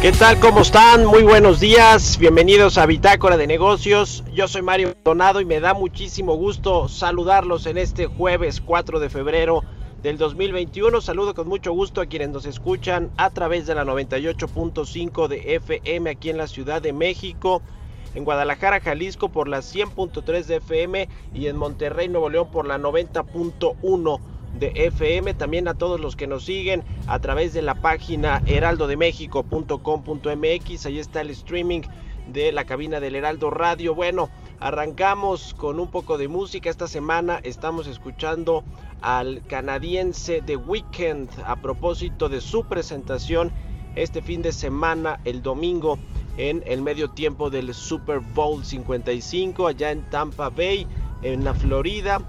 ¿Qué tal? ¿Cómo están? Muy buenos días. Bienvenidos a Bitácora de Negocios. Yo soy Mario Donado y me da muchísimo gusto saludarlos en este jueves 4 de febrero del 2021. Saludo con mucho gusto a quienes nos escuchan a través de la 98.5 de FM aquí en la Ciudad de México. En Guadalajara, Jalisco por la 100.3 de FM y en Monterrey, Nuevo León por la 90.1 de FM, también a todos los que nos siguen a través de la página heraldodemexico.com.mx, ahí está el streaming de la cabina del Heraldo Radio. Bueno, arrancamos con un poco de música. Esta semana estamos escuchando al canadiense The Weeknd a propósito de su presentación este fin de semana, el domingo, en el medio tiempo del Super Bowl 55 allá en Tampa Bay, en la Florida.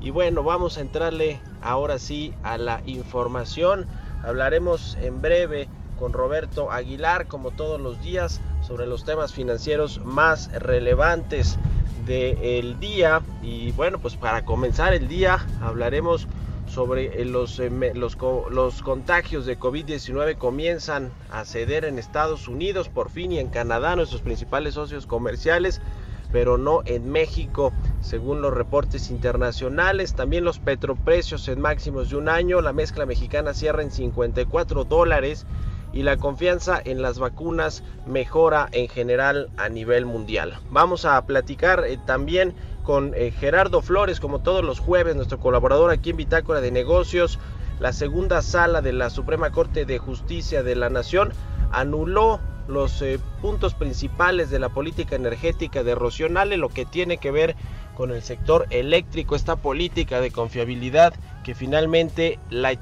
Y bueno, vamos a entrarle ahora sí a la información. Hablaremos en breve con Roberto Aguilar, como todos los días, sobre los temas financieros más relevantes del día. Y bueno, pues para comenzar el día hablaremos sobre los, eh, los, los contagios de COVID-19 comienzan a ceder en Estados Unidos por fin y en Canadá, nuestros principales socios comerciales pero no en México, según los reportes internacionales. También los petroprecios en máximos de un año, la mezcla mexicana cierra en 54 dólares y la confianza en las vacunas mejora en general a nivel mundial. Vamos a platicar eh, también con eh, Gerardo Flores, como todos los jueves, nuestro colaborador aquí en Bitácora de Negocios. La segunda sala de la Suprema Corte de Justicia de la Nación anuló los eh, puntos principales de la política energética de Rocío Nale, lo que tiene que ver con el sector eléctrico, esta política de confiabilidad que finalmente la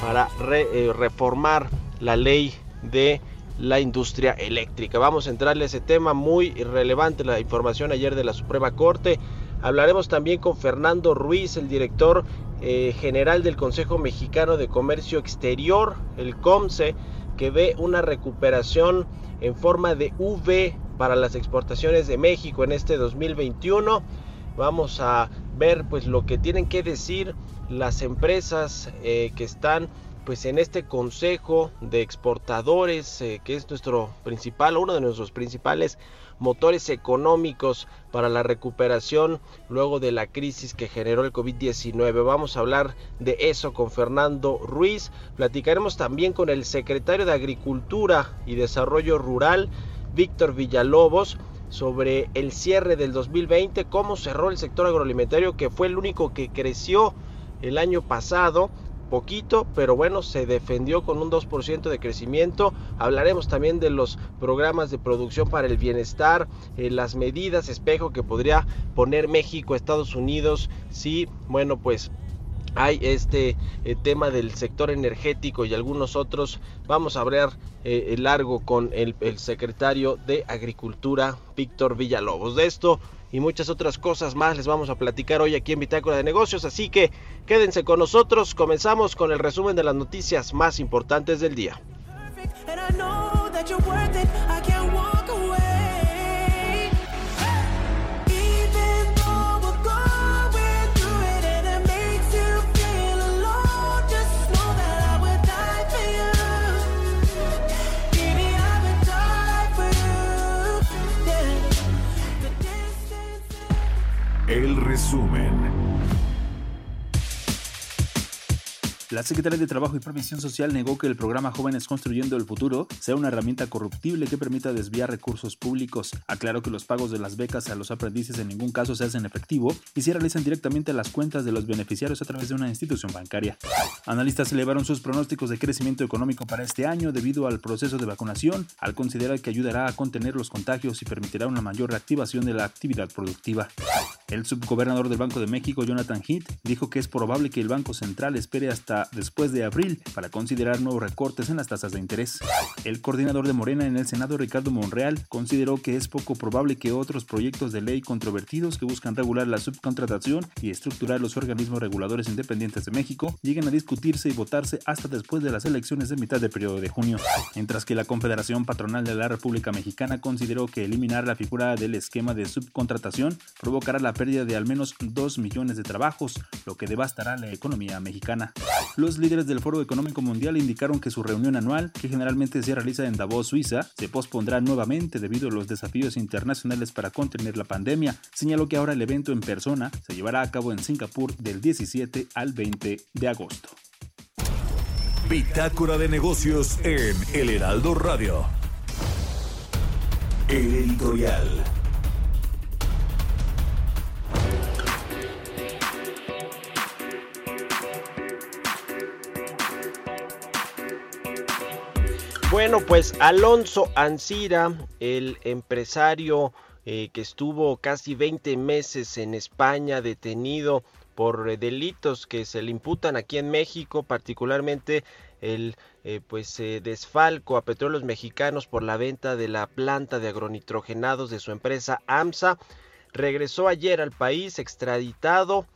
para eh, reformar la ley de la industria eléctrica. Vamos a entrarle a ese tema muy relevante, la información ayer de la Suprema Corte. Hablaremos también con Fernando Ruiz, el director eh, general del Consejo Mexicano de Comercio Exterior, el COMSE, que ve una recuperación en forma de V para las exportaciones de México en este 2021. Vamos a ver pues lo que tienen que decir las empresas eh, que están pues en este consejo de exportadores eh, que es nuestro principal uno de nuestros principales motores económicos para la recuperación luego de la crisis que generó el COVID-19. Vamos a hablar de eso con Fernando Ruiz. Platicaremos también con el secretario de Agricultura y Desarrollo Rural, Víctor Villalobos, sobre el cierre del 2020, cómo cerró el sector agroalimentario, que fue el único que creció el año pasado poquito, pero bueno, se defendió con un 2% de crecimiento. Hablaremos también de los programas de producción para el bienestar, eh, las medidas espejo que podría poner México, Estados Unidos, si, bueno, pues hay este eh, tema del sector energético y algunos otros. Vamos a hablar eh, largo con el, secretario de Agricultura, Víctor Villalobos. De esto y muchas otras cosas más les vamos a platicar hoy aquí en Bitácora de Negocios, así que quédense con nosotros. Comenzamos con el resumen de las noticias más importantes del día. La Secretaría de Trabajo y Previsión Social negó que el programa Jóvenes Construyendo el Futuro sea una herramienta corruptible que permita desviar recursos públicos. Aclaró que los pagos de las becas a los aprendices en ningún caso se hacen efectivo y se realizan directamente a las cuentas de los beneficiarios a través de una institución bancaria. Analistas elevaron sus pronósticos de crecimiento económico para este año debido al proceso de vacunación, al considerar que ayudará a contener los contagios y permitirá una mayor reactivación de la actividad productiva. El subgobernador del Banco de México, Jonathan Heath, dijo que es probable que el Banco Central espere hasta después de abril para considerar nuevos recortes en las tasas de interés. El coordinador de Morena en el Senado, Ricardo Monreal, consideró que es poco probable que otros proyectos de ley controvertidos que buscan regular la subcontratación y estructurar los organismos reguladores independientes de México lleguen a discutirse y votarse hasta después de las elecciones de mitad de periodo de junio. Mientras que la Confederación Patronal de la República Mexicana consideró que eliminar la figura del esquema de subcontratación provocará la pérdida de al menos 2 millones de trabajos, lo que devastará la economía mexicana. Los líderes del Foro Económico Mundial indicaron que su reunión anual, que generalmente se realiza en Davos, Suiza, se pospondrá nuevamente debido a los desafíos internacionales para contener la pandemia. Señaló que ahora el evento en persona se llevará a cabo en Singapur del 17 al 20 de agosto. Bitácora de negocios en El Heraldo Radio. El editorial. Bueno, pues Alonso Ancira, el empresario eh, que estuvo casi 20 meses en España detenido por eh, delitos que se le imputan aquí en México, particularmente el eh, pues desfalco a petróleos mexicanos por la venta de la planta de agronitrogenados de su empresa AMSA, regresó ayer al país extraditado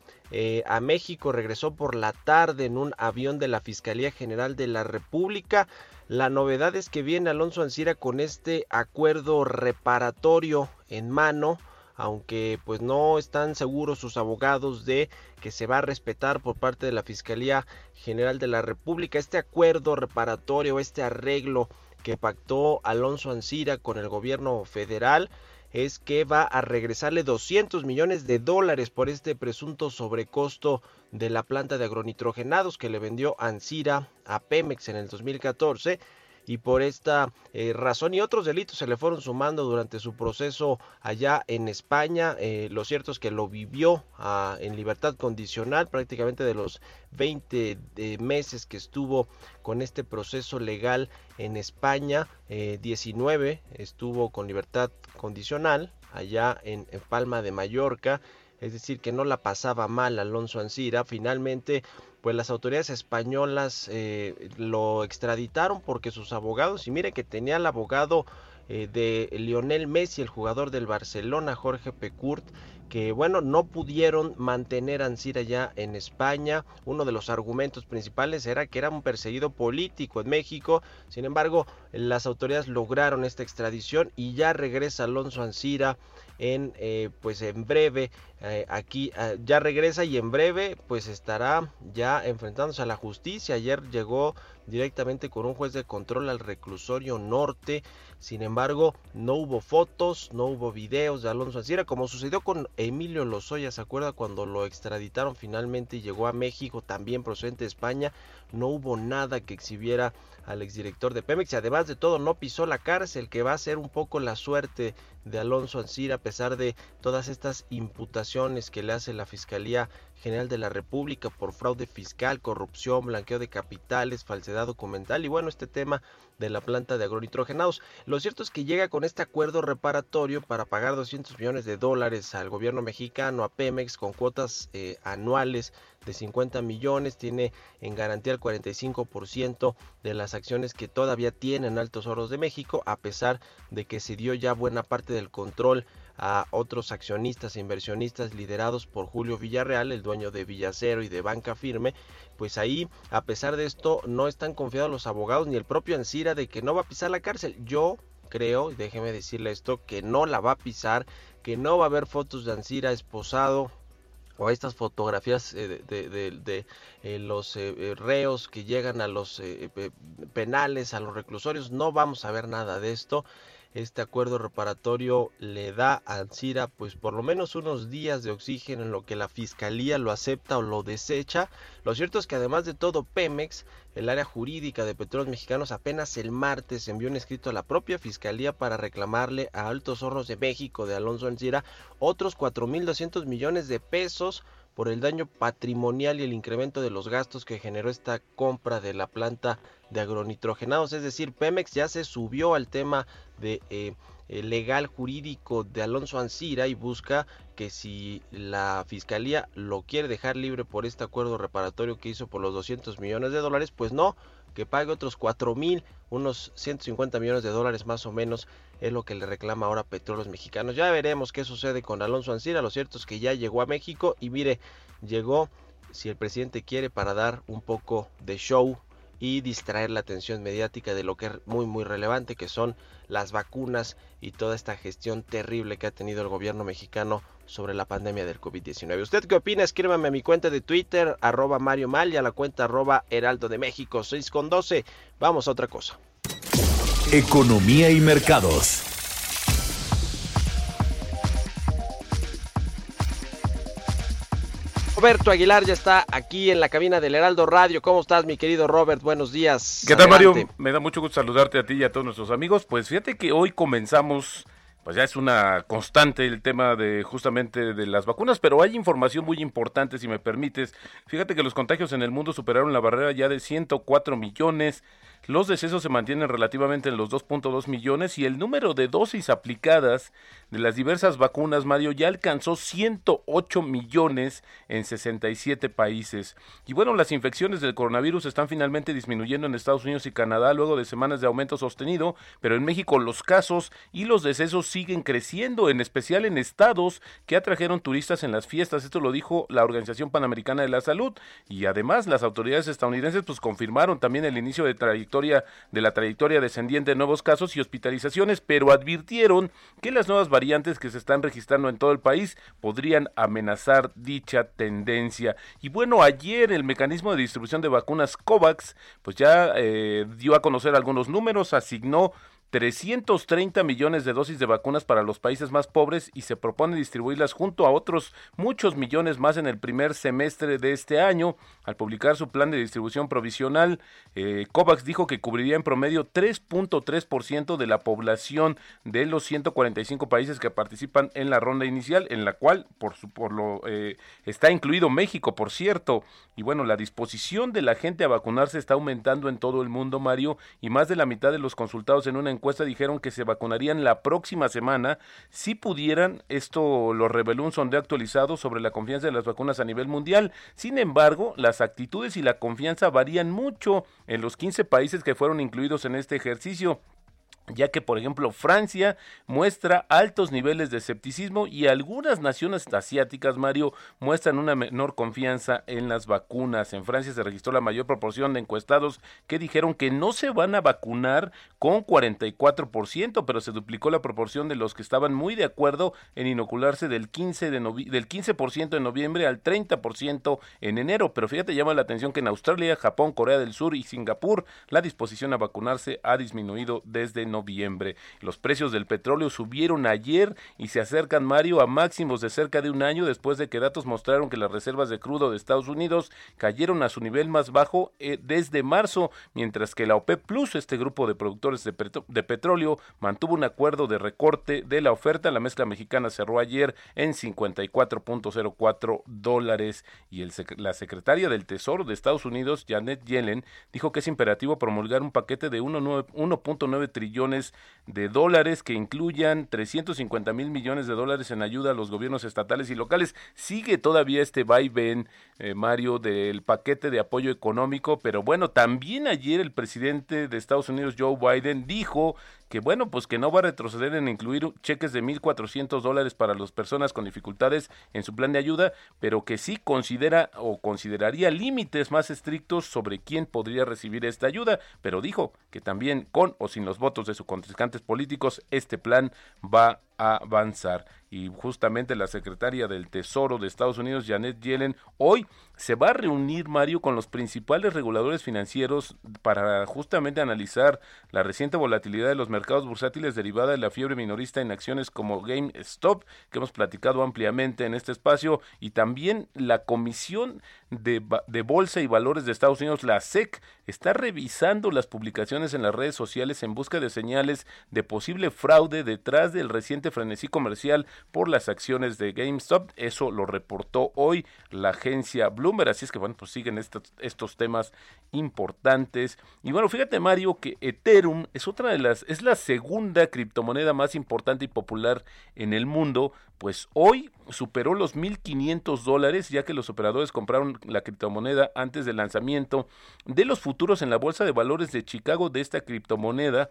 a México, regresó por la tarde en un avión de la Fiscalía General de la República. La novedad es que viene Alonso Ancira con este acuerdo reparatorio en mano, aunque pues no están seguros sus abogados de que se va a respetar por parte de la Fiscalía General de la República. Este acuerdo reparatorio, este arreglo que pactó Alonso Ancira con el gobierno federal es que va a regresarle 200 millones de dólares por este presunto sobrecosto de la planta de agronitrogenados que le vendió Ancira a Pemex en el 2014 y por esta eh, razón y otros delitos se le fueron sumando durante su proceso allá en España. Eh, lo cierto es que lo vivió ah, en libertad condicional prácticamente de los 20 eh, meses que estuvo con este proceso legal en España. 19 estuvo con libertad condicional allá en, en Palma de Mallorca. Es decir, que no la pasaba mal Alonso Ancira. Finalmente pues las autoridades españolas eh, lo extraditaron porque sus abogados, y mire que tenía el abogado eh, de Lionel Messi, el jugador del Barcelona, Jorge Pecurt, que bueno, no pudieron mantener a Ancira ya en España. Uno de los argumentos principales era que era un perseguido político en México. Sin embargo, las autoridades lograron esta extradición y ya regresa Alonso Ancira en eh, pues en breve eh, aquí eh, ya regresa y en breve pues estará ya enfrentándose a la justicia. Ayer llegó directamente con un juez de control al reclusorio norte sin embargo no hubo fotos no hubo videos de Alonso Ancira como sucedió con Emilio Lozoya se acuerda cuando lo extraditaron finalmente y llegó a México también procedente de España no hubo nada que exhibiera al exdirector de Pemex y además de todo no pisó la cárcel que va a ser un poco la suerte de Alonso Ancira a pesar de todas estas imputaciones que le hace la Fiscalía General de la República por fraude fiscal, corrupción, blanqueo de capitales, falsedad documental y bueno, este tema de la planta de agronitrogenados. Lo cierto es que llega con este acuerdo reparatorio para pagar 200 millones de dólares al gobierno mexicano, a Pemex, con cuotas eh, anuales de 50 millones, tiene en garantía el 45% de las acciones que todavía tienen Altos Hornos de México, a pesar de que se dio ya buena parte del control a otros accionistas e inversionistas liderados por Julio Villarreal, el dueño de Villacero y de Banca Firme, pues ahí, a pesar de esto, no están confiados los abogados ni el propio Ansira de que no va a pisar la cárcel. Yo creo, déjeme decirle esto, que no la va a pisar, que no va a haber fotos de Ansira esposado o estas fotografías eh, de eh, los eh, reos que llegan a los penales, a los reclusorios, no vamos a ver nada de esto. Este acuerdo reparatorio le da a Ansira pues por lo menos unos días de oxígeno en lo que la fiscalía lo acepta o lo desecha. Lo cierto es que además de todo Pemex, el área jurídica de Petróleos Mexicanos apenas el martes envió un escrito a la propia fiscalía para reclamarle a Altos Hornos de México de Alonso Ansira otros 4.200 millones de pesos por el daño patrimonial y el incremento de los gastos que generó esta compra de la planta de agronitrogenados. Es decir, Pemex ya se subió al tema de eh, legal jurídico de Alonso Ancira y busca que si la fiscalía lo quiere dejar libre por este acuerdo reparatorio que hizo por los 200 millones de dólares, pues no, que pague otros 4 mil, unos 150 millones de dólares más o menos, es lo que le reclama ahora Petróleos Mexicanos. Ya veremos qué sucede con Alonso Ancira, lo cierto es que ya llegó a México y mire, llegó, si el presidente quiere, para dar un poco de show y distraer la atención mediática de lo que es muy muy relevante que son las vacunas y toda esta gestión terrible que ha tenido el gobierno mexicano sobre la pandemia del COVID-19. ¿Usted qué opina? Escríbame a mi cuenta de Twitter, arroba Mario Mal y a la cuenta arroba Heraldo de México 6 con 12. Vamos a otra cosa. Economía y mercados. Roberto Aguilar ya está aquí en la cabina del Heraldo Radio. ¿Cómo estás, mi querido Robert? Buenos días. ¿Qué tal, Adelante. Mario? Me da mucho gusto saludarte a ti y a todos nuestros amigos. Pues fíjate que hoy comenzamos, pues ya es una constante el tema de justamente de las vacunas, pero hay información muy importante, si me permites. Fíjate que los contagios en el mundo superaron la barrera ya de 104 millones. Los decesos se mantienen relativamente en los 2.2 millones y el número de dosis aplicadas de las diversas vacunas, Mario, ya alcanzó 108 millones en 67 países. Y bueno, las infecciones del coronavirus están finalmente disminuyendo en Estados Unidos y Canadá luego de semanas de aumento sostenido, pero en México los casos y los decesos siguen creciendo, en especial en estados que atrajeron turistas en las fiestas. Esto lo dijo la Organización Panamericana de la Salud y además las autoridades estadounidenses pues confirmaron también el inicio de trayectoria de la trayectoria descendiente de nuevos casos y hospitalizaciones, pero advirtieron que las nuevas variantes que se están registrando en todo el país podrían amenazar dicha tendencia. Y bueno, ayer el mecanismo de distribución de vacunas COVAX pues ya eh, dio a conocer algunos números, asignó 330 millones de dosis de vacunas para los países más pobres y se propone distribuirlas junto a otros muchos millones más en el primer semestre de este año. Al publicar su plan de distribución provisional, eh, COVAX dijo que cubriría en promedio 3.3% de la población de los 145 países que participan en la ronda inicial, en la cual por, su, por lo eh, está incluido México, por cierto. Y bueno, la disposición de la gente a vacunarse está aumentando en todo el mundo, Mario, y más de la mitad de los consultados en una encuesta dijeron que se vacunarían la próxima semana si pudieran. Esto lo reveló un sondeo actualizado sobre la confianza de las vacunas a nivel mundial. Sin embargo, las actitudes y la confianza varían mucho en los 15 países que fueron incluidos en este ejercicio ya que por ejemplo Francia muestra altos niveles de escepticismo y algunas naciones asiáticas, Mario, muestran una menor confianza en las vacunas. En Francia se registró la mayor proporción de encuestados que dijeron que no se van a vacunar con 44%, pero se duplicó la proporción de los que estaban muy de acuerdo en inocularse del 15 de novi del 15% en noviembre al 30% en enero, pero fíjate llama la atención que en Australia, Japón, Corea del Sur y Singapur la disposición a vacunarse ha disminuido desde noviembre. Los precios del petróleo subieron ayer y se acercan, Mario, a máximos de cerca de un año después de que datos mostraron que las reservas de crudo de Estados Unidos cayeron a su nivel más bajo eh, desde marzo, mientras que la OPEP Plus, este grupo de productores de, petróleo, mantuvo un acuerdo de recorte de la oferta. La mezcla mexicana cerró ayer en 54.04 dólares y la secretaria del Tesoro de Estados Unidos, Janet Yellen, dijo que es imperativo promulgar un paquete de 1.9 1.9 trillones de dólares que incluyan 350 mil millones de dólares en ayuda a los gobiernos estatales y locales. Sigue todavía este vaivén, eh, Mario, del paquete de apoyo económico, pero bueno, también ayer el presidente de Estados Unidos, Joe Biden, dijo que bueno, pues que no va a retroceder en incluir cheques de 1.400 dólares para las personas con dificultades en su plan de ayuda, pero que sí considera o consideraría límites más estrictos sobre quién podría recibir esta ayuda, pero dijo que también con o sin los votos de sus contrincantes políticos, este plan va avanzar. Y justamente la secretaria del Tesoro de Estados Unidos, Janet Yellen, hoy se va a reunir, Mario, con los principales reguladores financieros para justamente analizar la reciente volatilidad de los mercados bursátiles derivada de la fiebre minorista en acciones como GameStop, que hemos platicado ampliamente en este espacio, y también la Comisión de, Bolsa y Valores de Estados Unidos, la SEC, está revisando las publicaciones en las redes sociales en busca de señales de posible fraude detrás del reciente frenesí comercial por las acciones de GameStop. Eso lo reportó hoy la agencia Bloomberg. Así es que, bueno, pues siguen estos, estos temas importantes. Y bueno, fíjate, Mario, que Ethereum es otra de las, es la segunda criptomoneda más importante y popular en el mundo. Pues hoy superó los 1.500 dólares, ya que los operadores compraron la criptomoneda antes del lanzamiento de los futuros en la Bolsa de Valores de Chicago de esta criptomoneda.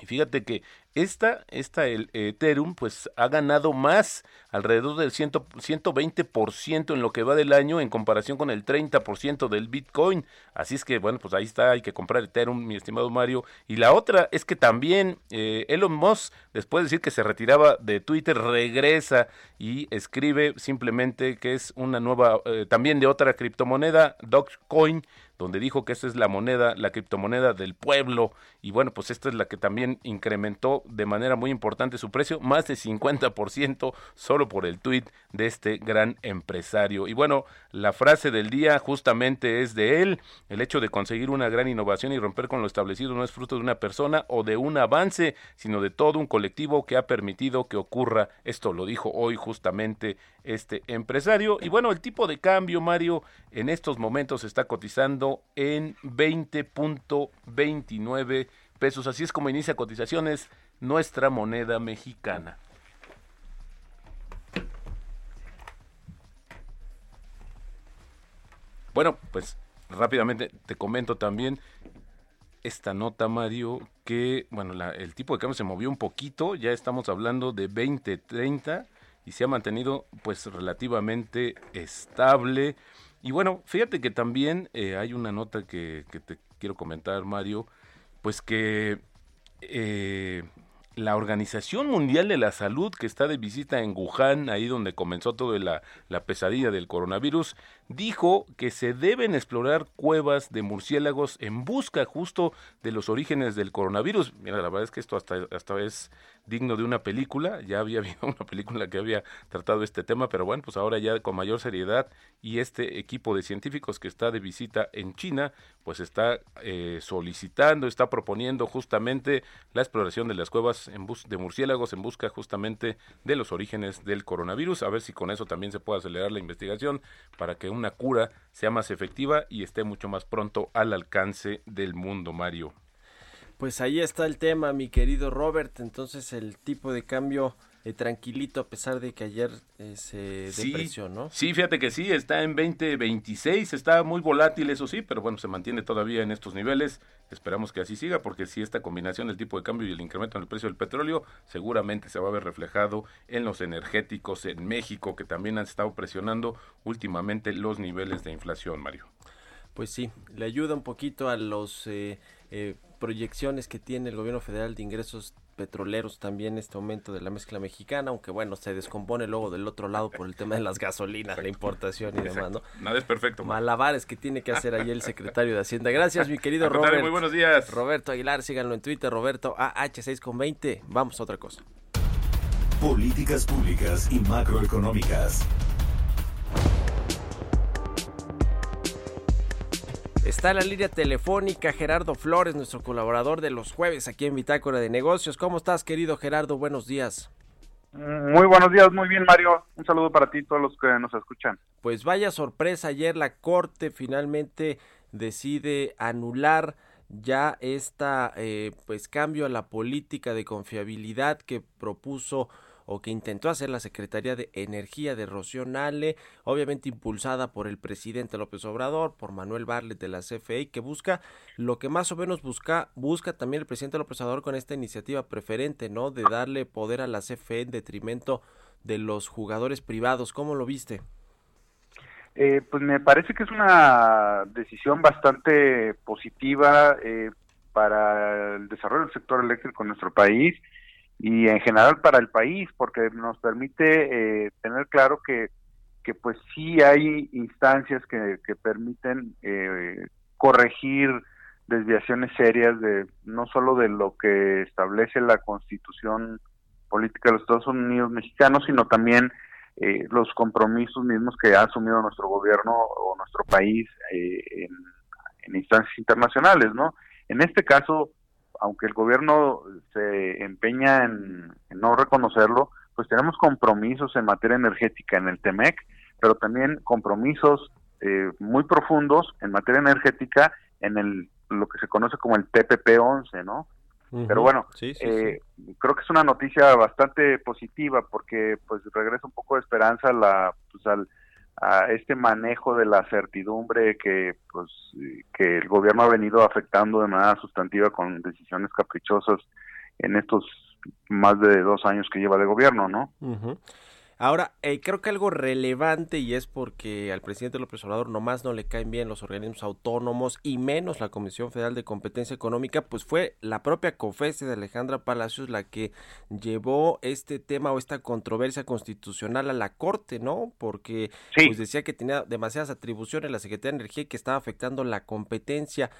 Y fíjate que esta, esta el Ethereum, pues ha ganado más, alrededor del 100, 120% en lo que va del año en comparación con el 30% del Bitcoin. Así es que, bueno, pues ahí está, hay que comprar Ethereum, mi estimado Mario. Y la otra es que también eh, Elon Musk, después de decir que se retiraba de Twitter, regresa y escribe simplemente que es una nueva, eh, también de otra criptomoneda, Dogecoin donde dijo que esta es la moneda, la criptomoneda del pueblo, y bueno, pues esta es la que también incrementó de manera muy importante su precio, más de 50% solo por el tuit de este gran empresario. Y bueno, la frase del día justamente es de él, el hecho de conseguir una gran innovación y romper con lo establecido no es fruto de una persona o de un avance, sino de todo un colectivo que ha permitido que ocurra. Esto lo dijo hoy justamente este empresario. Y bueno, el tipo de cambio, Mario, en estos momentos está cotizando en 20.29 pesos. Así es como inicia cotizaciones nuestra moneda mexicana. Bueno, pues rápidamente te comento también esta nota, Mario, que, bueno, el tipo de cambio se movió un poquito, ya estamos hablando de 20.30 y se ha mantenido pues relativamente estable. Y bueno, fíjate que también eh, hay una nota que, que te quiero comentar, Mario, pues que eh, la Organización Mundial de la Salud, que está de visita en Wuhan, ahí donde comenzó toda la, la pesadilla del coronavirus, dijo que se deben explorar cuevas de murciélagos en busca justo de los orígenes del coronavirus. Mira, la verdad es que esto hasta, hasta es digno de una película, ya había habido una película que había tratado este tema, pero bueno, pues ahora ya con mayor seriedad y este equipo de científicos que está de visita en China, pues está eh, solicitando, está proponiendo justamente la exploración de las cuevas en bus de murciélagos en busca justamente de los orígenes del coronavirus, a ver si con eso también se puede acelerar la investigación para que una cura sea más efectiva y esté mucho más pronto al alcance del mundo, Mario. Pues ahí está el tema, mi querido Robert. Entonces el tipo de cambio eh, tranquilito a pesar de que ayer eh, se Sí, depreció, ¿no? Sí, fíjate que sí, está en 2026, está muy volátil, eso sí, pero bueno, se mantiene todavía en estos niveles. Esperamos que así siga, porque si esta combinación del tipo de cambio y el incremento en el precio del petróleo, seguramente se va a ver reflejado en los energéticos en México, que también han estado presionando últimamente los niveles de inflación, Mario. Pues sí, le ayuda un poquito a los eh, eh, proyecciones que tiene el gobierno federal de ingresos petroleros también este aumento de la mezcla mexicana, aunque bueno, se descompone luego del otro lado por el tema de las gasolinas, la importación y demás, ¿no? Nada es perfecto. Mar. Malabares que tiene que hacer ahí el secretario de Hacienda. Gracias, mi querido Robert. Muy buenos días. Roberto Aguilar, síganlo en Twitter, Roberto AH6 con 20. Vamos a otra cosa. Políticas públicas y macroeconómicas. Está en la línea telefónica Gerardo Flores, nuestro colaborador de los jueves aquí en Bitácora de Negocios. ¿Cómo estás, querido Gerardo? Buenos días. Muy buenos días, muy bien Mario. Un saludo para ti y todos los que nos escuchan. Pues vaya sorpresa, ayer la Corte finalmente decide anular ya esta eh, pues cambio a la política de confiabilidad que propuso o que intentó hacer la Secretaría de Energía de Rocío Nale, obviamente impulsada por el presidente López Obrador, por Manuel Barlet de la CFE, que busca lo que más o menos busca, busca también el presidente López Obrador con esta iniciativa preferente, ¿no? De darle poder a la CFE en detrimento de los jugadores privados. ¿Cómo lo viste? Eh, pues me parece que es una decisión bastante positiva eh, para el desarrollo del sector eléctrico en nuestro país y en general para el país, porque nos permite eh, tener claro que, que pues sí hay instancias que, que permiten eh, corregir desviaciones serias de no solo de lo que establece la Constitución política de los Estados Unidos mexicanos, sino también eh, los compromisos mismos que ha asumido nuestro gobierno o nuestro país eh, en, en, instancias internacionales, ¿no? En este caso, aunque el gobierno se empeña en, en, no reconocerlo, pues tenemos compromisos en materia energética en el TEMEC, pero también compromisos eh, muy profundos en materia energética en el lo que se conoce como el TPP-11, ¿no? Uh -huh. Pero bueno, sí, sí, eh, sí. creo que es una noticia bastante positiva porque pues regresa un poco de esperanza a la, pues, al, a este manejo de la certidumbre que pues que el gobierno ha venido afectando de manera sustantiva con decisiones caprichosas en estos más de dos años que lleva de gobierno, ¿no? Uh. Ahora, eh, creo que algo relevante y es porque al presidente López Obrador nomás no le caen bien los organismos autónomos y menos la Comisión Federal de Competencia Económica, pues fue la propia COFESE de Alejandra Palacios la que llevó este tema o esta controversia constitucional a la Corte, ¿no? Porque sí. pues decía que tenía demasiadas atribuciones la Secretaría de Energía y que estaba afectando la competencia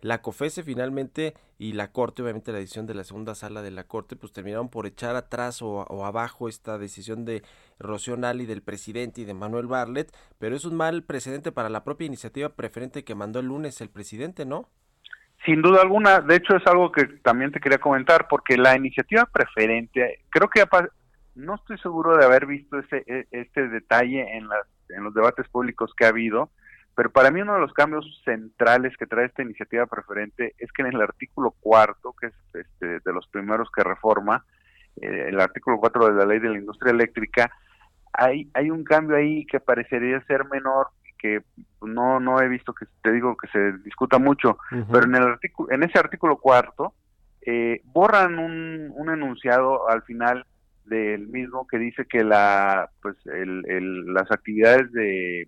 la COFESE finalmente y la Corte, obviamente la decisión de la segunda sala de la Corte, pues terminaron por echar atrás o, o abajo esta decisión de Rocío Nali, del presidente y de Manuel Barlet, pero es un mal precedente para la propia iniciativa preferente que mandó el lunes el presidente, ¿no? Sin duda alguna, de hecho es algo que también te quería comentar, porque la iniciativa preferente, creo que no estoy seguro de haber visto ese, este detalle en, las, en los debates públicos que ha habido, pero para mí uno de los cambios centrales que trae esta iniciativa preferente es que en el artículo cuarto, que es este, de los primeros que reforma, eh, el artículo 4 de la ley de la industria eléctrica, hay, hay un cambio ahí que parecería ser menor, que no, no he visto que te digo que se discuta mucho, uh -huh. pero en el artículo, en ese artículo cuarto, eh, borran un, un enunciado al final del mismo que dice que la pues el, el, las actividades de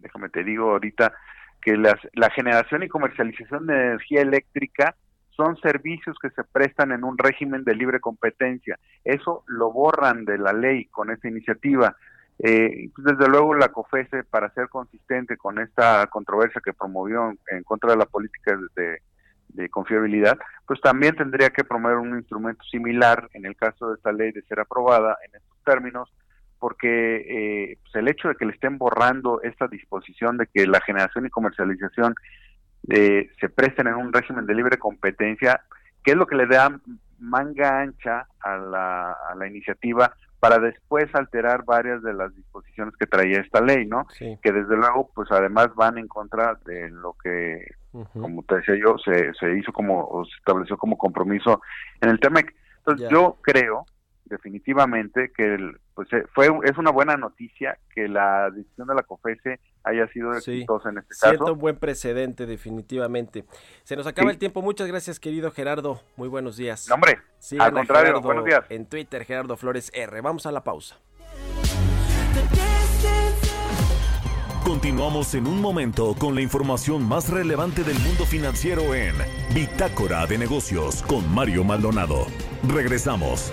déjame te digo ahorita, que las, la generación y comercialización de energía eléctrica son servicios que se prestan en un régimen de libre competencia. Eso lo borran de la ley con esta iniciativa. Eh, desde luego la COFESE, para ser consistente con esta controversia que promovió en, en contra de la política de, de, confiabilidad, pues también tendría que promover un instrumento similar en el caso de esta ley de ser aprobada en estos términos, porque eh, pues el hecho de que le estén borrando esta disposición de que la generación y comercialización eh, se presten en un régimen de libre competencia, que es lo que le da manga ancha a la, a la iniciativa para después alterar varias de las disposiciones que traía esta ley, ¿no? Sí. Que desde luego, pues además van en contra de lo que, uh -huh. como te decía yo, se, se hizo como, o se estableció como compromiso en el TEMEC. Entonces yeah. yo creo definitivamente que el, pues fue es una buena noticia que la decisión de la COFESE haya sido exitosa sí, en este Siento caso. un buen precedente definitivamente. Se nos acaba Sí. el tiempo. Muchas gracias, querido Gerardo. Muy buenos días. No, hombre, Sigan al contrario, Gerardo buenos días. En Twitter, Gerardo Flores R. Vamos a la pausa. Continuamos en un momento con la información más relevante del mundo financiero en Bitácora de Negocios con Mario Maldonado. Regresamos.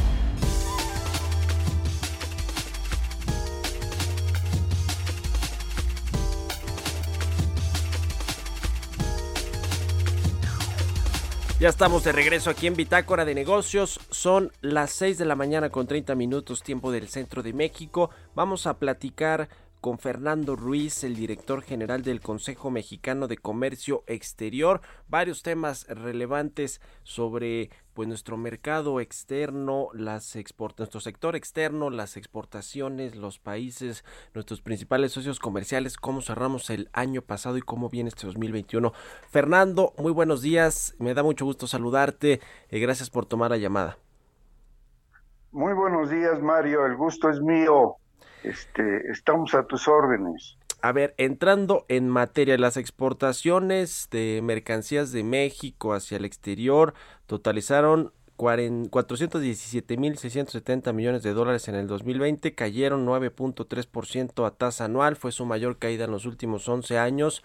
Ya estamos de regreso aquí en Bitácora de Negocios. Son las 6 de la mañana con 30 minutos tiempo del centro de México. Vamos a platicar con Fernando Ruiz, el director general del Consejo Mexicano de Comercio Exterior, varios temas relevantes sobre pues nuestro mercado externo, las export nuestro sector externo, las exportaciones, los países, nuestros principales socios comerciales, cómo cerramos el año pasado y cómo viene este 2021. Fernando, muy buenos días, me da mucho gusto saludarte, eh, gracias por tomar la llamada. Muy buenos días, Mario, el gusto es mío. Este, estamos a tus órdenes. A ver, entrando en materia, las exportaciones de mercancías de México hacia el exterior totalizaron 417.670 millones de dólares en el 2020, cayeron 9.3% a tasa anual, fue su mayor caída en los últimos 11 años.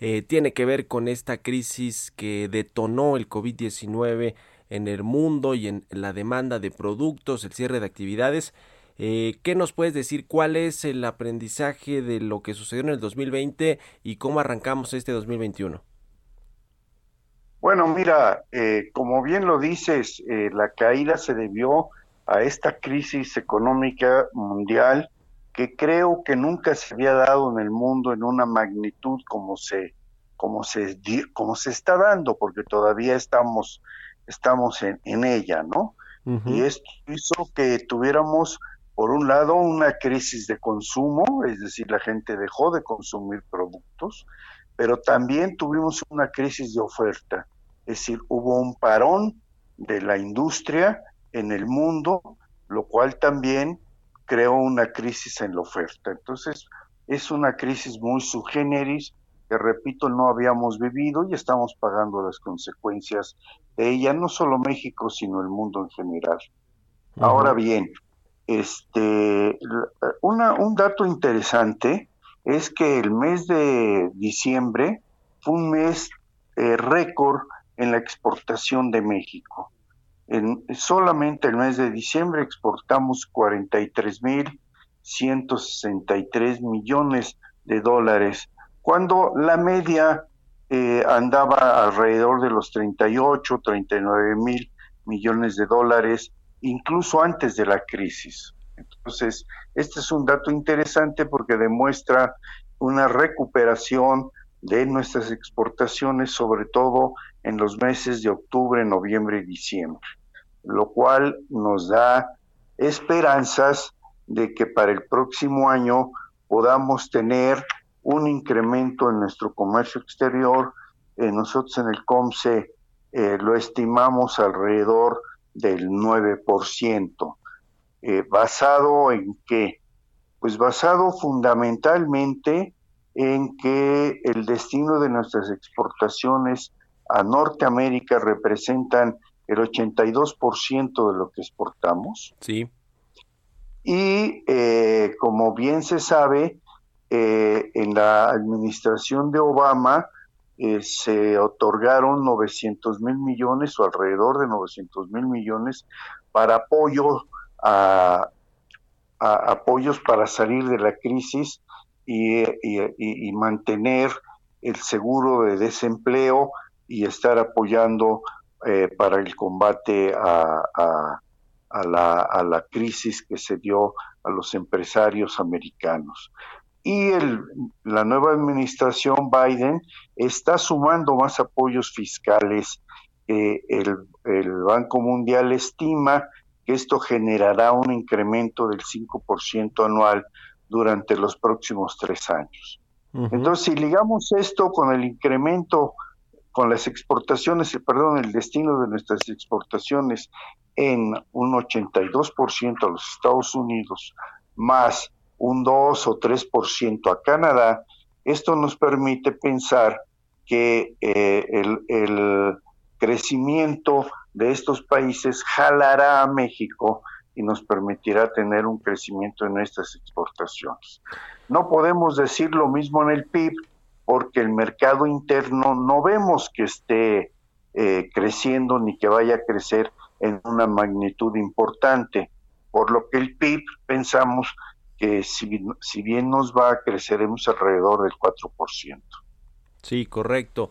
Eh, tiene que ver con esta crisis que detonó el COVID-19 en el mundo y en la demanda de productos, el cierre de actividades. Eh, ¿Qué nos puedes decir? ¿Cuál es el aprendizaje de lo que sucedió en el 2020 y cómo arrancamos este 2021? Bueno, mira, eh, como bien lo dices, eh, la caída se debió a esta crisis económica mundial que creo que nunca se había dado en el mundo en una magnitud como se como se como se está dando, porque todavía estamos estamos en, en ella, ¿no? Y esto hizo que tuviéramos, por un lado, una crisis de consumo, es decir, la gente dejó de consumir productos, pero también tuvimos una crisis de oferta, es decir, hubo un parón de la industria en el mundo, lo cual también creó una crisis en la oferta. Entonces, es una crisis muy subgéneris que, repito, no habíamos vivido y estamos pagando las consecuencias de ella, no solo México, sino el mundo en general. Ahora bien, este, una, un dato interesante es que el mes de diciembre fue un mes eh, récord en la exportación de México. En solamente el mes de diciembre exportamos 43.163 millones de dólares, cuando la media eh, andaba alrededor de los 38, 39 mil millones de dólares, incluso antes de la crisis. Entonces, este es un dato interesante porque demuestra una recuperación de nuestras exportaciones, sobre todo en los meses de octubre, noviembre y diciembre, lo cual nos da esperanzas de que para el próximo año podamos tener un incremento en nuestro comercio exterior. Eh, nosotros en el COMSE eh, lo estimamos alrededor del 9%. Eh, ¿Basado en qué? Pues basado fundamentalmente en que el destino de nuestras exportaciones a Norteamérica representan el 82% de lo que exportamos. Sí. Y eh, como bien se sabe, eh, en la administración de Obama eh, se otorgaron 900 mil millones o alrededor de 900 mil millones para apoyo a, apoyos para salir de la crisis y, mantener el seguro de desempleo y estar apoyando eh, para el combate a, la, a la crisis que se dio a los empresarios americanos. Y el, la nueva administración Biden está sumando más apoyos fiscales. Eh, el, el Banco Mundial estima que esto generará un incremento del 5% anual durante los próximos tres años. Uh -huh. Entonces, si ligamos esto con el incremento, con las exportaciones, perdón, el destino de nuestras exportaciones en un 82% a los Estados Unidos, más un 2 o 3% a Canadá, esto nos permite pensar que eh, el, crecimiento de estos países jalará a México y nos permitirá tener un crecimiento en estas exportaciones. No podemos decir lo mismo en el PIB porque el mercado interno no vemos que esté eh, creciendo ni que vaya a crecer en una magnitud importante, por lo que el PIB pensamos que si, si bien nos va, creceremos alrededor del 4%. Sí, correcto.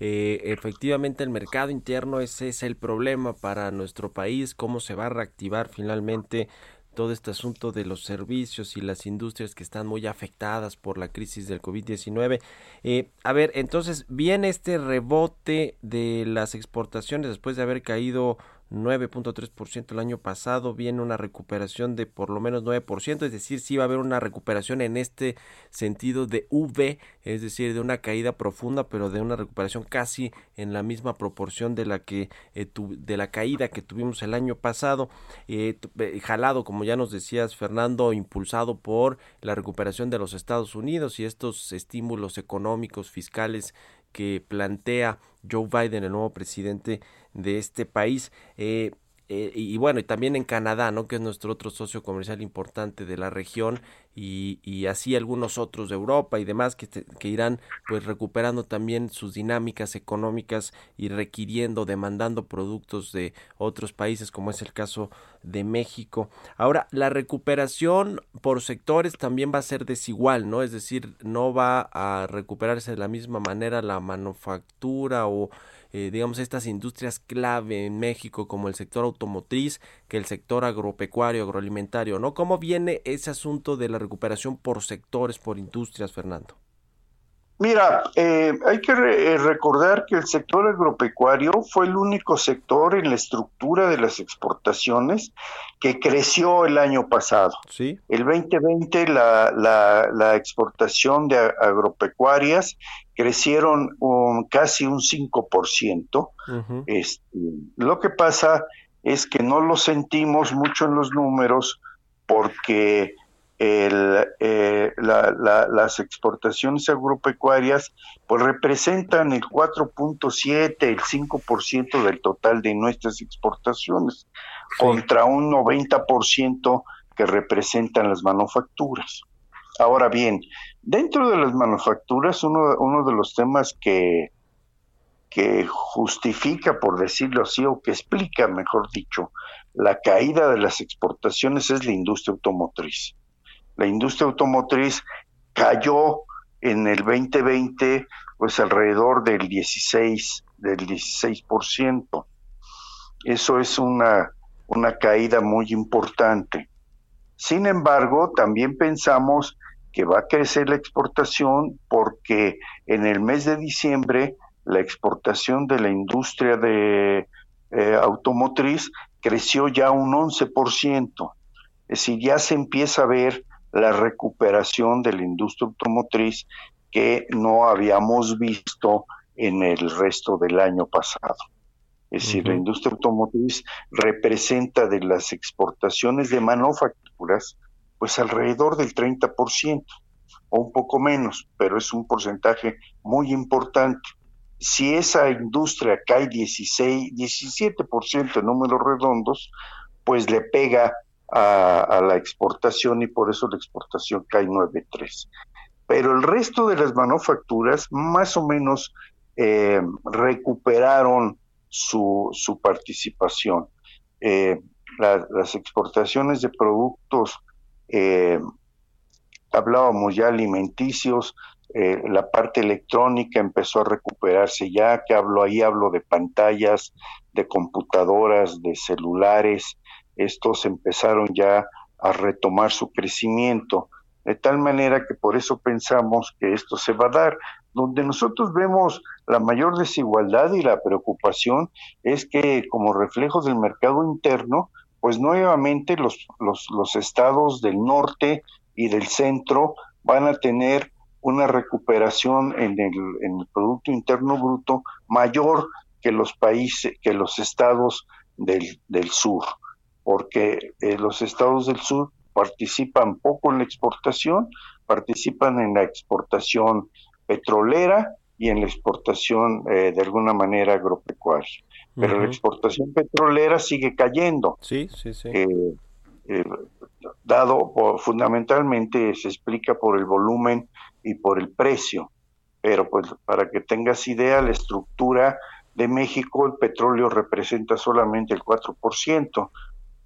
Eh, efectivamente el mercado interno ese es el problema para nuestro país, cómo se va a reactivar finalmente todo este asunto de los servicios y las industrias que están muy afectadas por la crisis del COVID-19. Eh, a ver, entonces, viene este rebote de las exportaciones después de haber caído 9.3% el año pasado, viene una recuperación de por lo menos 9%, es decir, sí va a haber una recuperación en este sentido de V, es decir, de una caída profunda, pero de una recuperación casi en la misma proporción de la que eh, de la caída que tuvimos el año pasado, eh, eh, jalado, como ya nos decías, Fernando, impulsado por la recuperación de los Estados Unidos y estos estímulos económicos, fiscales que plantea Joe Biden, el nuevo presidente de este país. Eh, eh, y bueno, y también en Canadá, ¿no? Que es nuestro otro socio comercial importante de la región y, así algunos otros de Europa y demás que, que, irán pues recuperando también sus dinámicas económicas y requiriendo, demandando productos de otros países como es el caso de México. Ahora, la recuperación por sectores también va a ser desigual, ¿no? Es decir, no va a recuperarse de la misma manera la manufactura o eh, digamos, estas industrias clave en México como el sector automotriz que el sector agropecuario, agroalimentario, ¿no? ¿Cómo viene ese asunto de la recuperación por sectores, por industrias, Fernando? Mira, eh, hay que re recordar que el sector agropecuario fue el único sector en la estructura de las exportaciones que creció el año pasado. ¿Sí? El 2020 la, la, la exportación de agropecuarias crecieron un, casi un 5%. Uh -huh. este, lo que pasa es que no lo sentimos mucho en los números porque el, eh, la, la, las exportaciones agropecuarias pues representan el 4.7, el 5% del total de nuestras exportaciones, sí. contra un 90% que representan las manufacturas. Ahora bien, dentro de las manufacturas, uno, de los temas que, que justifica, por decirlo así, o que explica, mejor dicho, la caída de las exportaciones es la industria automotriz la industria automotriz cayó en el 2020 pues alrededor del 16 del 16%. Eso es una una caída muy importante. Sin embargo, también pensamos que va a crecer la exportación porque en el mes de diciembre la exportación de la industria de eh, automotriz creció ya un 11%. Es decir, ya se empieza a ver la recuperación de la industria automotriz que no habíamos visto en el resto del año pasado. Es decir, uh -huh. la industria automotriz representa de las exportaciones de manufacturas, pues alrededor del 30%, o un poco menos, pero es un porcentaje muy importante. Si esa industria cae 16, 17% en números redondos, pues le pega a, la exportación y por eso la exportación cae 9.3. Pero el resto de las manufacturas más o menos eh, recuperaron su, participación. Eh, la, las exportaciones de productos, eh, hablábamos ya alimenticios, eh, la parte electrónica empezó a recuperarse ya, que hablo ahí, hablo de pantallas, de computadoras, de celulares, estos empezaron ya a retomar su crecimiento, de tal manera que por eso pensamos que esto se va a dar. Donde nosotros vemos la mayor desigualdad y la preocupación es que como reflejo del mercado interno, pues nuevamente los, los, estados del norte y del centro van a tener una recuperación en el, en el Producto Interno Bruto mayor que los países, que los estados del, del sur porque eh, los estados del sur participan poco en la exportación, participan en la exportación petrolera y en la exportación eh, de alguna manera agropecuaria. Pero la exportación petrolera sigue cayendo. Sí, sí, sí. Eh, eh, dado por- fundamentalmente se explica por el volumen y por el precio. Pero pues para que tengas idea, la estructura de México, el petróleo representa solamente el 4%,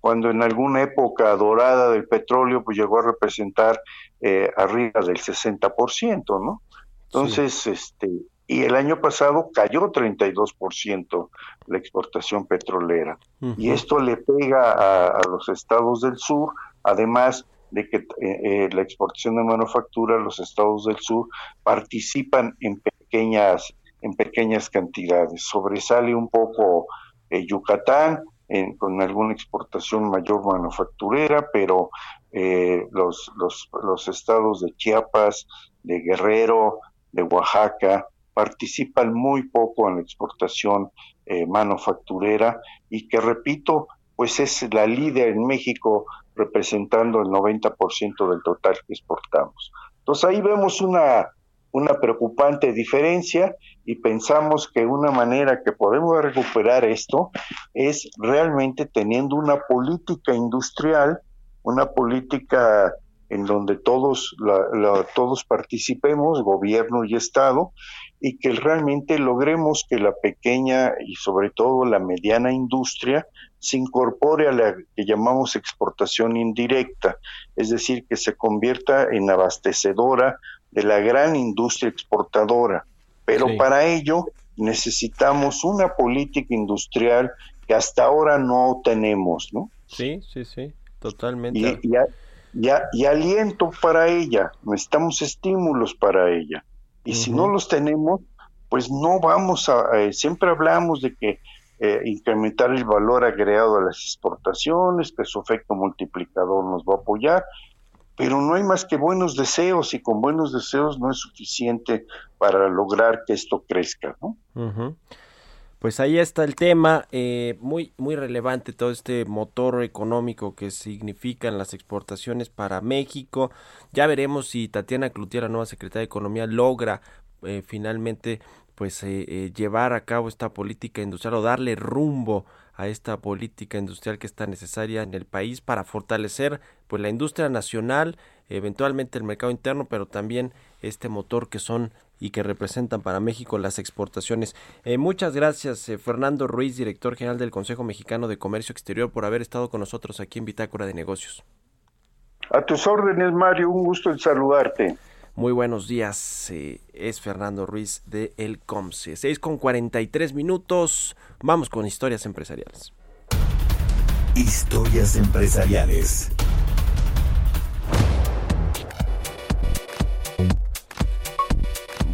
cuando en alguna época dorada del petróleo pues llegó a representar eh, arriba del 60%, ¿no? Entonces, este, y el año pasado cayó 32% la exportación petrolera. Y esto le pega a, a los estados del sur, además de que eh, eh, la exportación de manufactura, los estados del sur participan en pequeñas, en pequeñas cantidades. Sobresale un poco eh, Yucatán en- con alguna exportación mayor manufacturera, pero eh, los, los, los estados de Chiapas, de Guerrero, de Oaxaca, participan muy poco en la exportación eh, manufacturera y que, repito, pues es la líder en México representando el 90% del total que exportamos. Entonces ahí vemos una, una preocupante diferencia y pensamos que una manera que podemos recuperar esto es realmente teniendo una política industrial, una política en donde todos, la- la- todos participemos, gobierno y Estado, y que realmente logremos que la pequeña y sobre todo la mediana industria se incorpore a la que llamamos exportación indirecta, es decir, que se convierta en abastecedora de la gran industria exportadora. Pero Sí. para ello necesitamos una política industrial que hasta ahora no tenemos, ¿no? Sí, sí, sí, totalmente. y, y, a- y a- y aliento para ella, necesitamos estímulos para ella. Y si no los tenemos, pues no vamos a, eh, siempre hablamos de que eh, incrementar el valor agregado a las exportaciones, que su efecto multiplicador nos va a apoyar, pero no hay más que buenos deseos y con buenos deseos no es suficiente para lograr que esto crezca, ¿no? Pues ahí está el tema, eh, muy, muy relevante todo este motor económico que significan las exportaciones para México. Ya veremos si Tatiana Cloutier, la nueva secretaria de Economía, logra eh, finalmente pues eh, eh, llevar a cabo esta política industrial o darle rumbo a esta política industrial que está necesaria en el país para fortalecer pues la industria nacional, eventualmente el mercado interno, pero también este motor que son y que representan para México las exportaciones. Eh, muchas gracias, eh, Fernando Ruiz, director general del Consejo Mexicano de Comercio Exterior, por haber estado con nosotros aquí en Bitácora de Negocios. A tus órdenes, Mario, un gusto en saludarte. Muy buenos días, eh, es Fernando Ruiz de El Comce. 6 con 43 minutos, vamos con historias empresariales. Historias empresariales.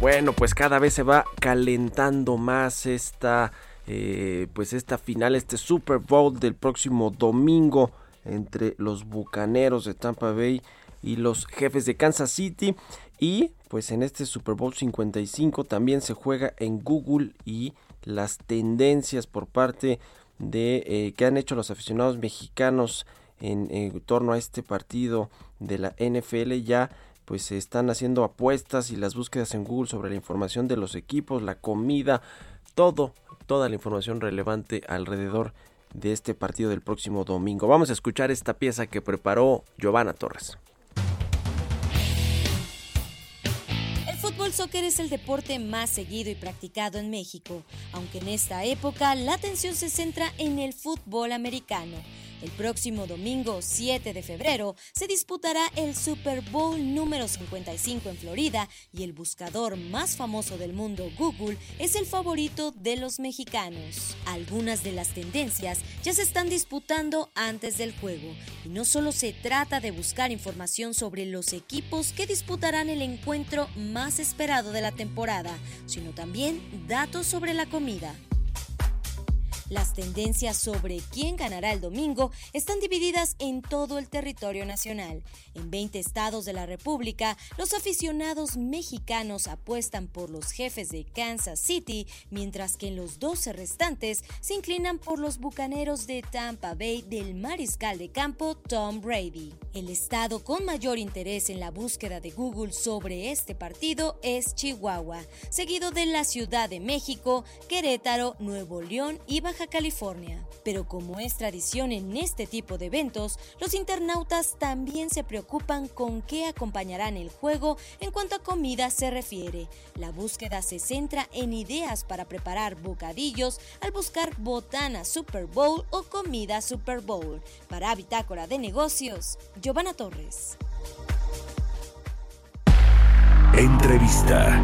Bueno, pues cada vez se va calentando más esta, eh, pues esta final, este Super Bowl del próximo domingo entre los Bucaneros de Tampa Bay y los Jefes de Kansas City. Y pues en este Super Bowl 55 también se juega en Google y las tendencias por parte de eh, que han hecho los aficionados mexicanos en, en torno a este partido de la NFL ya pues se están haciendo apuestas y las búsquedas en Google sobre la información de los equipos, la comida, todo, toda la información relevante alrededor de este partido del próximo domingo. Vamos a escuchar esta pieza que preparó Giovanna Torres. El fútbol soccer es el deporte más seguido y practicado en México, aunque en esta época la atención se centra en el fútbol americano. El próximo domingo 7 de febrero se disputará el Super Bowl número 55 en Florida y el buscador más famoso del mundo, Google, es el favorito de los mexicanos. Algunas de las tendencias ya se están disputando antes del juego y no solo se trata de buscar información sobre los equipos que disputarán el encuentro más esperado de la temporada, sino también datos sobre la comida. Las tendencias sobre quién ganará el domingo están divididas en todo el territorio nacional. En 20 estados de la República, los aficionados mexicanos apuestan por los jefes de Kansas City, mientras que en los 12 restantes se inclinan por los bucaneros de Tampa Bay del mariscal de campo Tom Brady. El estado con mayor interés en la búsqueda de Google sobre este partido es Chihuahua, seguido de la Ciudad de México, Querétaro, Nuevo León y Baja California. Pero como es tradición en este tipo de eventos, los internautas también se preocupan con qué acompañarán el juego en cuanto a comida se refiere. La búsqueda se centra en ideas para preparar bocadillos al buscar botana Super Bowl o comida Super Bowl. Para Bitácora de Negocios, Giovanna Torres. Entrevista.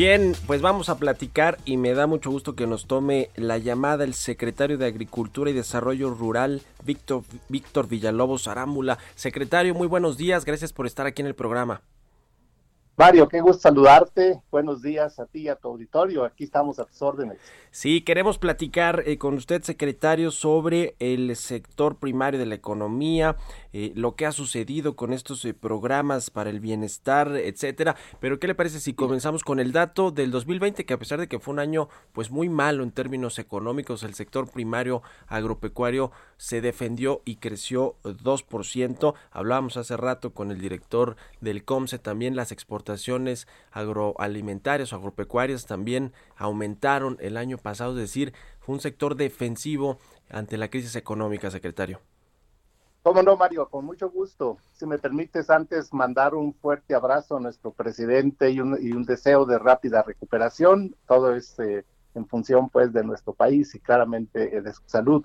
Bien, pues vamos a platicar y me da mucho gusto que nos tome la llamada el secretario de Agricultura y Desarrollo Rural, Víctor, Víctor Villalobos Arámbula. Secretario, muy buenos días, gracias por estar aquí en el programa. Mario, qué gusto saludarte. Buenos días a ti y a tu auditorio. Aquí estamos a tus órdenes. Sí, queremos platicar eh, con usted, secretario, sobre el sector primario de la economía, eh, lo que ha sucedido con estos eh, programas para el bienestar, etcétera. Pero ¿qué le parece si comenzamos con el dato del 2020, que a pesar de que fue un año pues muy malo en términos económicos, el sector primario agropecuario se defendió y creció 2%. Hablábamos hace rato con el director del COMSE también las exportaciones agroalimentarias o agropecuarias también aumentaron el año pasado, es decir, fue un sector defensivo ante la crisis económica, secretario. Cómo no, Mario, con mucho gusto. Si me permites antes mandar un fuerte abrazo a nuestro presidente y un, y un deseo de rápida recuperación. Todo es eh, en función pues de nuestro país y claramente eh, de su salud.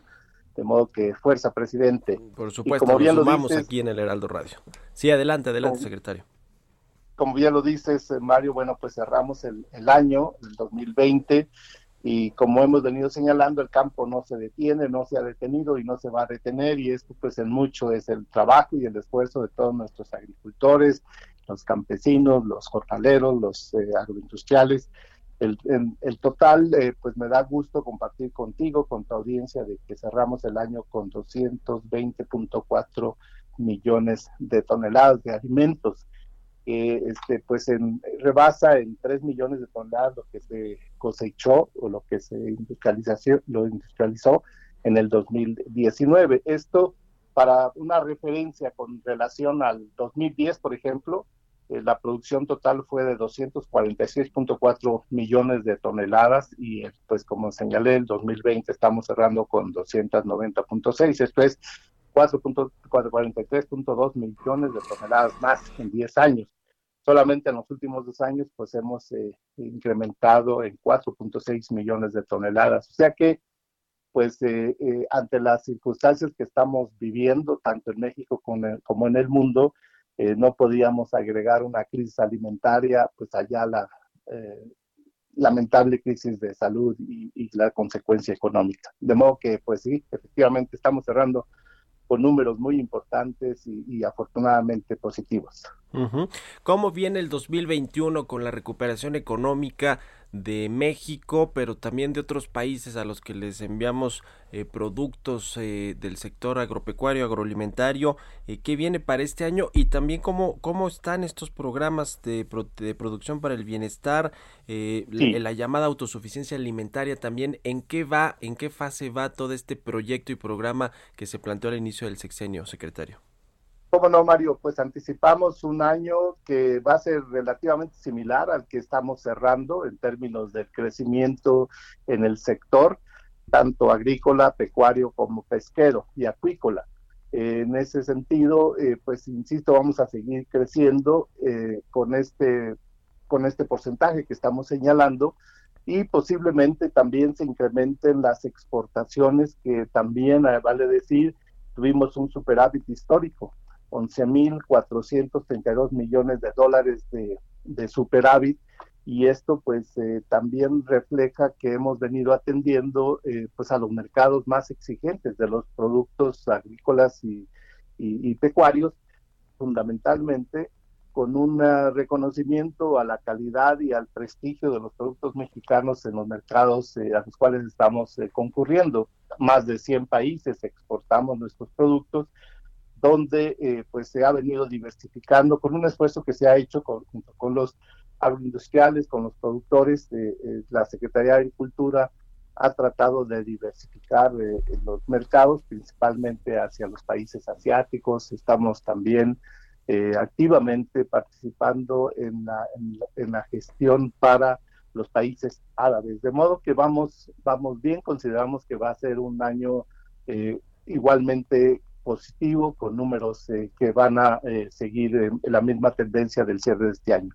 De modo que fuerza, presidente. Por supuesto, como bien lo lo sumamos dices- aquí en el Heraldo Radio. Sí, adelante, adelante, secretario. Como bien lo dices, eh, Mario, bueno, pues cerramos el, el año, el 2020, y como hemos venido señalando, el campo no se detiene, no se ha detenido y no se va a detener, y esto pues en mucho es el trabajo y el esfuerzo de todos nuestros agricultores, los campesinos, los jornaleros, los eh, agroindustriales. El, total, eh, pues me da gusto compartir contigo, con tu audiencia, de que cerramos el año con 220.4 millones de toneladas de alimentos que este, pues en, rebasa en 3 millones de toneladas lo que se cosechó o lo que se industrializó, lo industrializó en el 2019. Esto para una referencia con relación al 2010, por ejemplo, eh, la producción total fue de 246.4 millones de toneladas y eh, pues como señalé, el 2020 estamos cerrando con 290.6, esto es 4.43.2 millones de toneladas más en 10 años. Solamente en los últimos dos años, pues hemos eh, incrementado en 4.6 millones de toneladas. O sea que, pues, eh, eh, ante las circunstancias que estamos viviendo, tanto en México como en, como en el mundo, eh, no podíamos agregar una crisis alimentaria, pues allá la eh, lamentable crisis de salud y, y la consecuencia económica. De modo que, pues sí, efectivamente estamos cerrando con números muy importantes y, y afortunadamente positivos. ¿Cómo viene el 2021 con la recuperación económica de México, pero también de otros países a los que les enviamos eh, productos eh, del sector agropecuario, agroalimentario? Eh, ¿Qué viene para este año? Y también cómo, cómo están estos programas de, de producción para el bienestar, eh, Sí. la, la llamada autosuficiencia alimentaria también, ¿en qué va, en qué fase va todo este proyecto y programa que se planteó al inicio del sexenio, secretario? ¿Cómo no, Mario? Pues anticipamos un año que va a ser relativamente similar al que estamos cerrando en términos del crecimiento en el sector, tanto agrícola, pecuario como pesquero y acuícola. En ese sentido, eh, pues insisto, vamos a seguir creciendo eh, con este con este porcentaje que estamos señalando y posiblemente también se incrementen las exportaciones que también, eh, vale decir, tuvimos un superávit histórico 11.432 millones de dólares de, de superávit y esto pues eh, también refleja que hemos venido atendiendo eh, pues a los mercados más exigentes de los productos agrícolas y, y- y pecuarios fundamentalmente con un reconocimiento a la calidad y al prestigio de los productos mexicanos en los mercados eh, a los cuales estamos eh, concurriendo. Más de 100 países exportamos nuestros productos, donde eh, pues se ha venido diversificando con un esfuerzo que se ha hecho junto con los agroindustriales, con los productores. eh, eh, la Secretaría de Agricultura ha tratado de diversificar los mercados, principalmente hacia los países asiáticos. Estamos también activamente participando en la, en, la, gestión para los países árabes. De modo que vamos, vamos bien, consideramos que va a ser un año igualmente positivo, con números eh, que van a eh, seguir en la misma tendencia del cierre de este año.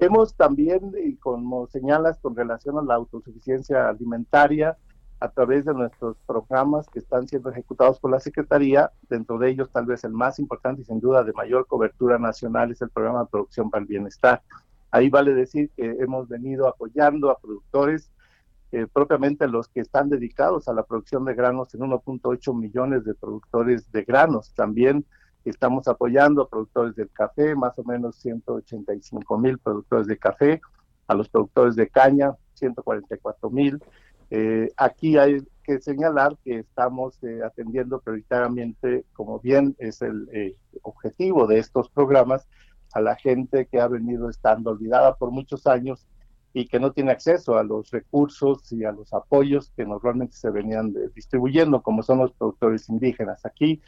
Hemos también, y como señalas, con relación a la autosuficiencia alimentaria, a través de nuestros programas que están siendo ejecutados por la Secretaría, dentro de ellos tal vez el más importante y sin duda de mayor cobertura nacional es el programa de producción para el bienestar. Ahí vale decir que hemos venido apoyando a productores, eh, propiamente los que están dedicados a la producción de granos en 1.8 millones de productores de granos. También estamos apoyando a productores del café, más o menos 185 mil productores de café, a los productores de caña, 144 mil. Eh, aquí hay que señalar que estamos eh, atendiendo prioritariamente, como bien es el eh, objetivo de estos programas, a la gente que ha venido estando olvidada por muchos años y que no tiene acceso a los recursos y a los apoyos que normalmente se venían de, distribuyendo, como son los productores indígenas. Aquí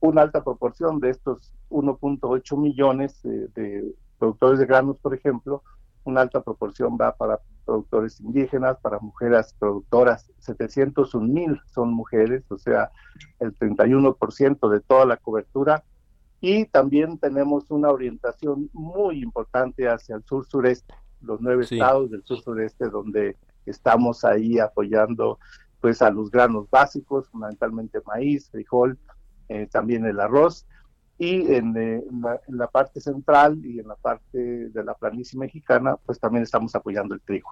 una alta proporción de estos 1.8 millones eh, de productores de granos, por ejemplo, una alta proporción va para productores indígenas, para mujeres productoras, 701 mil son mujeres, o sea, el 31% de toda la cobertura. Y también tenemos una orientación muy importante hacia el sur-sureste, los nueve Sí. estados del sur-sureste, donde estamos ahí apoyando pues a los granos básicos, fundamentalmente maíz, frijol, eh, también el arroz, y en, eh, en la, en la parte central y en la parte de la planicie mexicana, pues también estamos apoyando el trigo.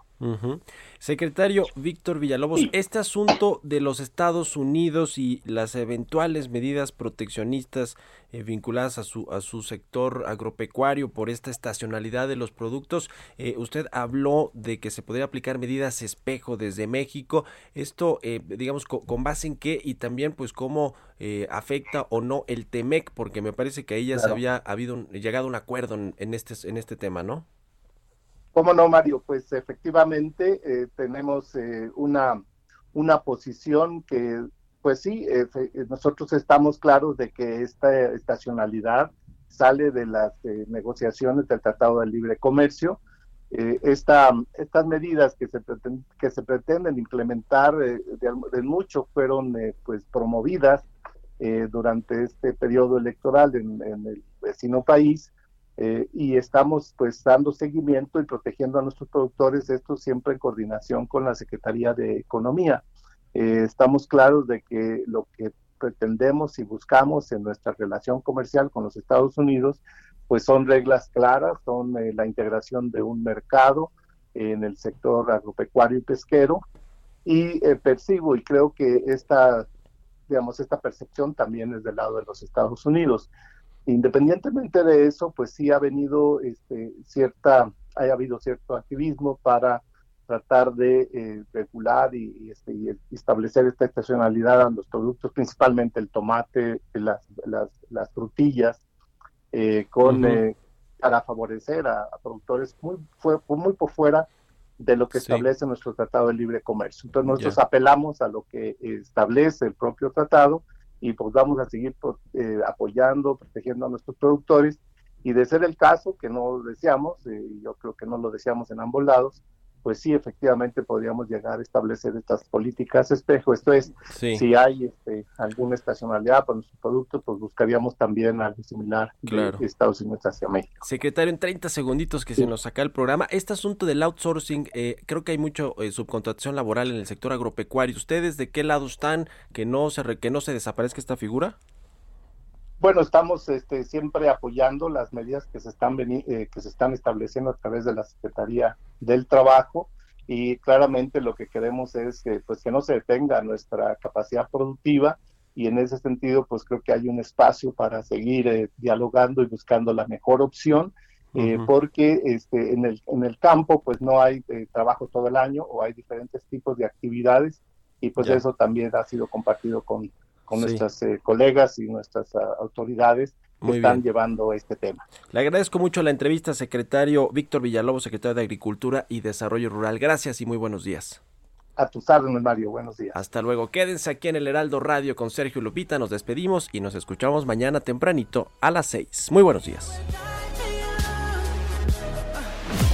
Secretario Víctor Villalobos, este asunto de los Estados Unidos y las eventuales medidas proteccionistas eh, vinculadas a su, a su sector agropecuario por esta estacionalidad de los productos, eh, usted habló de que se podría aplicar medidas espejo desde México. Esto, eh, digamos, co- con, base en qué y también, pues, cómo eh, afecta o no el TEMEC, porque me parece que ahí ya se había habido un- llegado a un acuerdo en, en este, en este tema, ¿no? ¿Cómo no, Mario? Pues efectivamente tenemos una, una posición que, pues sí, nosotros estamos claros de que esta estacionalidad sale de las eh, negociaciones del Tratado de Libre Comercio. Eh, esta, estas medidas que se, que se pretenden implementar eh, de, de mucho fueron pues promovidas durante este periodo electoral en, en el vecino país y estamos pues dando seguimiento y protegiendo a nuestros productores, esto siempre en coordinación con la Secretaría de Economía. Eh, estamos claros de que lo que pretendemos y buscamos en nuestra relación comercial con los Estados Unidos, pues son reglas claras, son eh, la integración de un mercado en el sector agropecuario y pesquero, y eh, percibo y creo que esta, digamos, esta percepción también es del lado de los Estados Unidos. Independientemente de eso, pues sí ha venido este, cierta, ha habido cierto activismo para tratar de eh, regular y, y, este, y establecer esta estacionalidad a los productos, principalmente el tomate, las, las, las frutillas, eh, con, Ujú. eh, para favorecer a, a productores muy, fue, muy por fuera de lo que Sí. establece nuestro Tratado de Libre Comercio. Entonces nosotros Ya. apelamos a lo que establece el propio tratado y pues vamos a seguir pro- eh, apoyando, protegiendo a nuestros productores y de ser el caso, que no lo deseamos, eh, yo creo que no lo deseamos en ambos lados, pues sí, efectivamente podríamos llegar a establecer estas políticas espejo. Esto es, Sí. si hay este, alguna estacionalidad para nuestros productos, pues buscaríamos también algo similar Claro. de Estados Unidos hacia México. Secretario, en 30 segunditos que se nos saca el programa. Este asunto del outsourcing, eh, creo que hay mucho eh, subcontratación laboral en el sector agropecuario. ¿Ustedes de qué lado están? ¿Que no se, re- que no se desaparezca esta figura? Bueno, estamos este, siempre apoyando las medidas que se están veni- eh, que se están estableciendo a través de la Secretaría del Trabajo y claramente lo que queremos es que pues que no se detenga nuestra capacidad productiva y en ese sentido pues creo que hay un espacio para seguir eh, dialogando y buscando la mejor opción eh, porque este, en, el, en el campo pues no hay eh, trabajo todo el año o hay diferentes tipos de actividades y pues Ya. eso también ha sido compartido con, con Sí. nuestras eh, colegas y nuestras ah, autoridades que Muy están bien. llevando este tema. Le agradezco mucho la entrevista, secretario Víctor Villalobos, secretario de Agricultura y Desarrollo Rural. Gracias y muy buenos días. A tus órdenes, Mario. Buenos días. Hasta luego. Quédense aquí en el Heraldo Radio con Sergio Lupita. Nos despedimos y nos escuchamos mañana tempranito a las 6. Muy buenos días.